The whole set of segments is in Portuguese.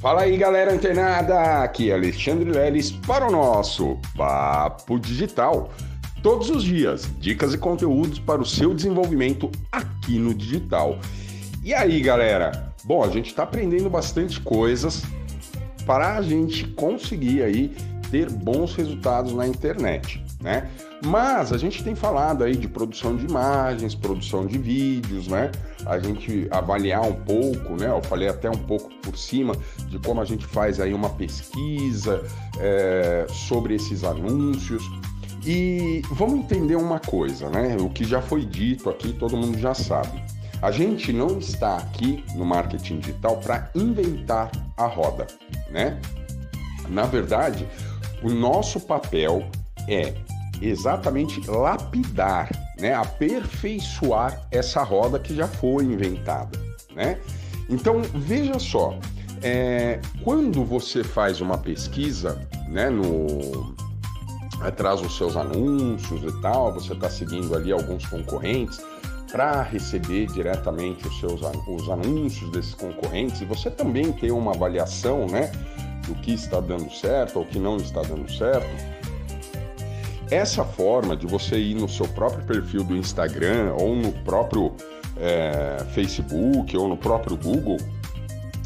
Fala aí, galera antenada! Aqui é Alexandre Leles para o nosso Papo Digital. Todos os dias, dicas e conteúdos para o seu desenvolvimento aqui no digital. E aí, galera? Bom, a gente está aprendendo bastante coisas para a gente conseguir aí ter bons resultados na internet, né? Mas a gente tem falado aí de produção de imagens, produção de vídeos, né? A gente avaliar um pouco, né? Eu falei até um pouco por cima de como a gente faz aí uma pesquisa é, sobre esses anúncios. E vamos entender uma coisa, né? O que já foi dito aqui, todo mundo já sabe. A gente não está aqui no marketing digital para inventar a roda, né? Na verdade, o nosso papel é exatamente lapidar, né, aperfeiçoar essa roda que já foi inventada, né? Então veja só, é, quando você faz uma pesquisa, né, no atrás dos seus anúncios e tal, você está seguindo ali alguns concorrentes para receber diretamente os seus os anúncios desses concorrentes e você também tem uma avaliação, né, do que está dando certo ou que não está dando certo essa forma de você ir no seu próprio perfil do Instagram ou no próprio é, Facebook ou no próprio Google,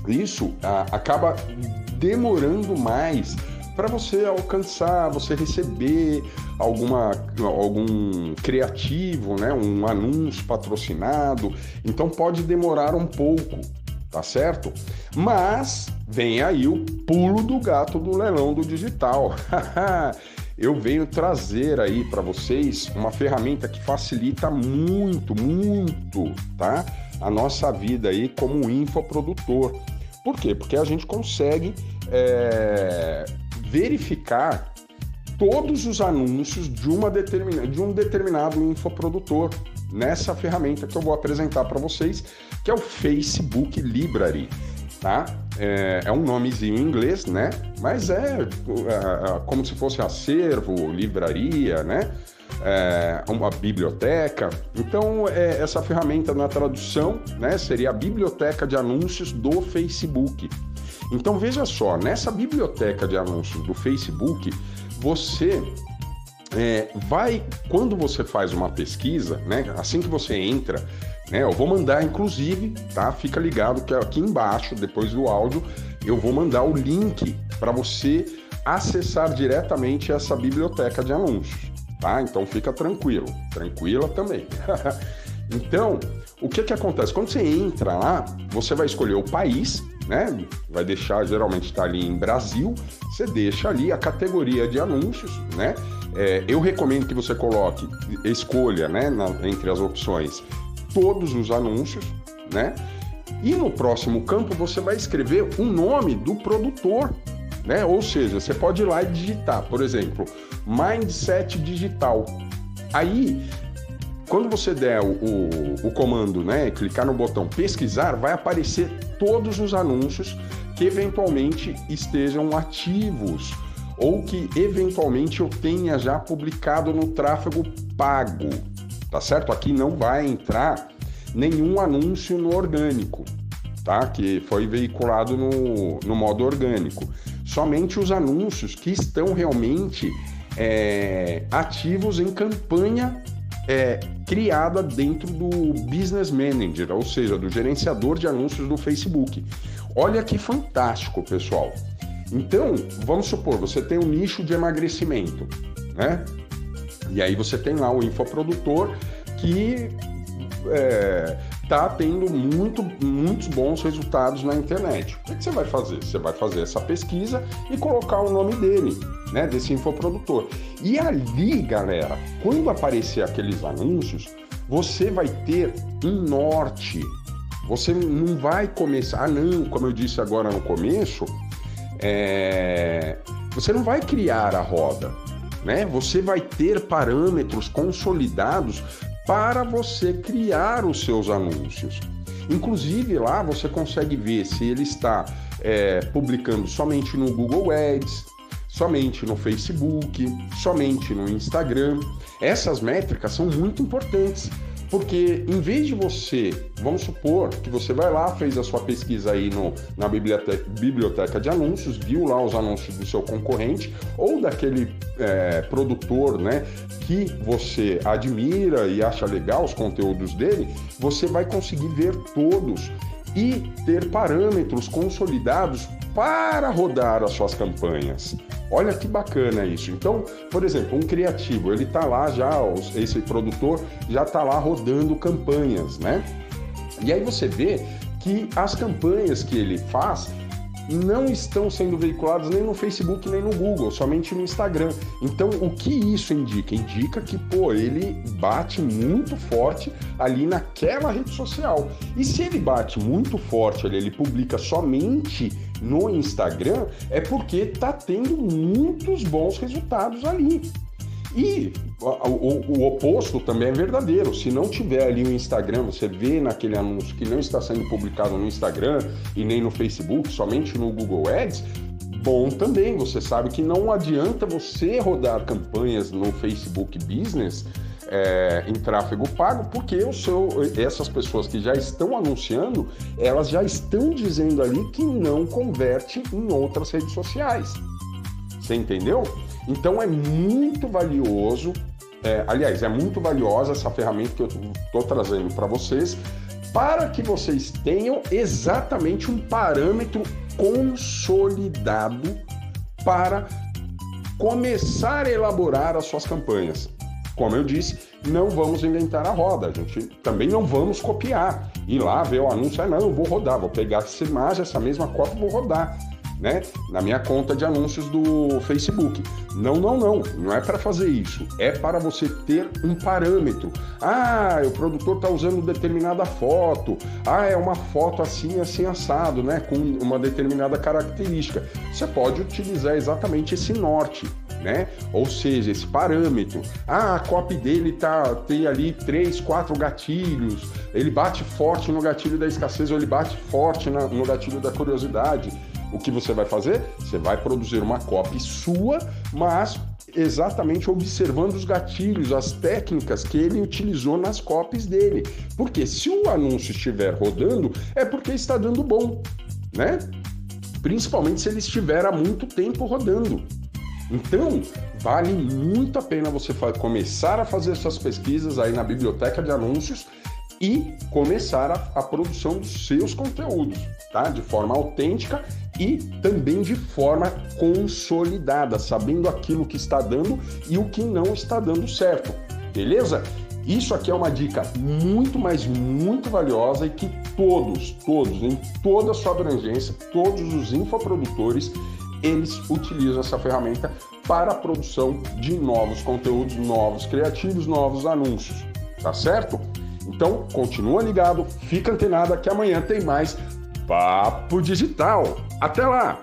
isso a, acaba demorando mais para você alcançar, você receber alguma, algum criativo, né, um anúncio patrocinado. Então pode demorar um pouco, tá certo? Mas vem aí o pulo do gato do leilão do digital. eu venho trazer aí para vocês uma ferramenta que facilita muito, muito, tá? A nossa vida aí como infoprodutor. Por quê? Porque a gente consegue é, verificar todos os anúncios de, uma determina, de um determinado infoprodutor nessa ferramenta que eu vou apresentar para vocês, que é o Facebook Library tá? É, é, um nomezinho em inglês, né? Mas é, é, é como se fosse acervo, livraria, né? É uma biblioteca. Então, é, essa ferramenta na tradução, né, seria a biblioteca de anúncios do Facebook. Então, veja só, nessa biblioteca de anúncios do Facebook, você é, vai, quando você faz uma pesquisa, né, assim que você entra né? Eu vou mandar, inclusive, tá? Fica ligado que aqui embaixo, depois do áudio, eu vou mandar o link para você acessar diretamente essa biblioteca de anúncios, tá? Então fica tranquilo, tranquila também. então, o que que acontece? Quando você entra lá, você vai escolher o país, né? Vai deixar, geralmente está ali em Brasil, você deixa ali a categoria de anúncios, né? É, eu recomendo que você coloque, escolha, né, na, entre as opções, todos os anúncios, né? E no próximo campo você vai escrever o nome do produtor, né? Ou seja, você pode ir lá e digitar, por exemplo, Mindset Digital. Aí, quando você der o, o, o comando, né, clicar no botão pesquisar, vai aparecer todos os anúncios que eventualmente estejam ativos ou que eventualmente eu tenha já publicado no tráfego pago, tá certo? Aqui não vai entrar nenhum anúncio no orgânico, tá? Que foi veiculado no, no modo orgânico. Somente os anúncios que estão realmente é, ativos em campanha é, criada dentro do Business Manager, ou seja, do gerenciador de anúncios do Facebook. Olha que fantástico, pessoal. Então, vamos supor, você tem um nicho de emagrecimento, né? E aí você tem lá o infoprodutor que é, tá tendo muito, muitos bons resultados na internet. O que, que, você vai fazer? Você vai fazer essa pesquisa e colocar o nome dele, né, desse infoprodutor. E ali, galera, quando aparecer aqueles anúncios, você vai ter um norte. Você não vai começar, ah, não, como eu disse agora no começo, é... você não vai criar a roda né? Você vai ter parâmetros consolidados para você criar os seus anúncios. Inclusive lá você consegue ver se ele está é, publicando somente no Google Ads, somente no Facebook, somente no Instagram. Essas métricas são muito importantes Porque em vez de você, vamos supor que você vai lá, fez a sua pesquisa aí no, na biblioteca, biblioteca de anúncios, viu lá os anúncios do seu concorrente ou daquele é, produtor né, que você admira e acha legal os conteúdos dele, você vai conseguir ver todos e ter parâmetros consolidados para rodar as suas campanhas. Olha que bacana isso. Então, por exemplo, um criativo, ele está lá já, esse produtor já está lá rodando campanhas, né? E aí você vê que as campanhas que ele faz não estão sendo veiculadas nem no Facebook nem no Google, somente no Instagram. Então, o que isso indica? Indica que, pô, ele bate muito forte ali naquela rede social. E se ele bate muito forte ali, ele publica somente no Instagram, é porque tá tendo muitos bons resultados ali. E o, o, oposto também é verdadeiro. Se não tiver ali o Instagram, você vê naquele anúncio que não está sendo publicado no Instagram e nem no Facebook, somente no Google Ads, bom também. Você sabe que não adianta você rodar campanhas no Facebook Business é, em tráfego pago, porque o seu, essas pessoas que já estão anunciando, elas já estão dizendo ali que não converte em outras redes sociais. Você entendeu? Então é muito valioso, é, aliás, é muito valiosa essa ferramenta que eu estou trazendo para vocês, para que vocês tenham exatamente um parâmetro consolidado para começar a elaborar as suas campanhas. Como eu disse, não vamos inventar a roda, a gente também não vamos copiar. Ir lá ver o anúncio, ah, não, eu vou rodar, vou pegar essa imagem, essa mesma cópia, vou rodar né? Na minha conta de anúncios do Facebook. Não, não, não. Não é para fazer isso. É para você ter um parâmetro. Ah, o produtor está usando determinada foto. Ah, é uma foto assim, assim, assado, né? Com uma determinada característica. Você pode utilizar exatamente esse norte. Né? Ou seja, esse parâmetro. Ah, a copy dele tá, tem ali três, quatro gatilhos. Ele bate forte no gatilho da escassez ou ele bate forte na, no gatilho da curiosidade. O que você vai fazer? Você vai produzir uma copy sua, mas exatamente observando os gatilhos, as técnicas que ele utilizou nas copies dele. Porque se o anúncio estiver rodando, é porque está dando bom, né? Principalmente se ele estiver há muito tempo rodando. Então, vale muito a pena você começar a fazer suas pesquisas aí na biblioteca de anúncios e começar a, a produção dos seus conteúdos, tá? De forma autêntica e também de forma consolidada, sabendo aquilo que está dando e o que não está dando certo, beleza? Isso aqui é uma dica muito, mas muito valiosa e que todos, todos, em toda a sua abrangência, todos os infoprodutores, eles utilizam essa ferramenta para a produção de novos conteúdos, novos criativos, novos anúncios, tá certo? Então, continua ligado, fica antenado que amanhã tem mais Papo Digital. Até lá!